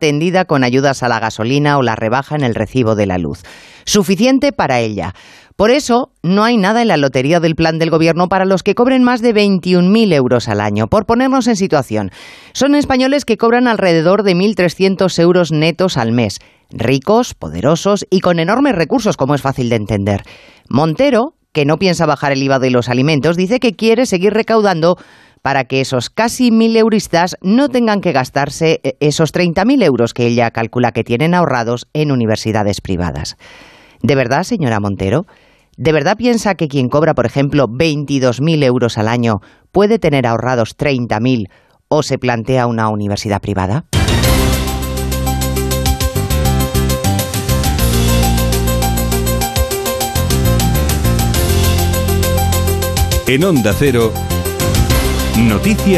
tendida con ayudas a la gasolina o la rebaja en el recibo de la luz. Suficiente para ella. Por eso, no hay nada en la lotería del plan del gobierno para los que cobren más de 21.000 euros al año. Por ponernos en situación, son españoles que cobran alrededor de 1.300 euros netos al mes. Ricos, poderosos y con enormes recursos, como es fácil de entender. Montero, que no piensa bajar el IVA de los alimentos, dice que quiere seguir recaudando para que esos casi mil euristas no tengan que gastarse eh, esos 30.000 euros que ella calcula que tienen ahorrados en universidades privadas. ¿De verdad, señora Montero? ¿De verdad piensa que quien cobra, por ejemplo, 22.000 euros al año puede tener ahorrados 30.000 o se plantea una universidad privada? En Onda Cero, Noticias.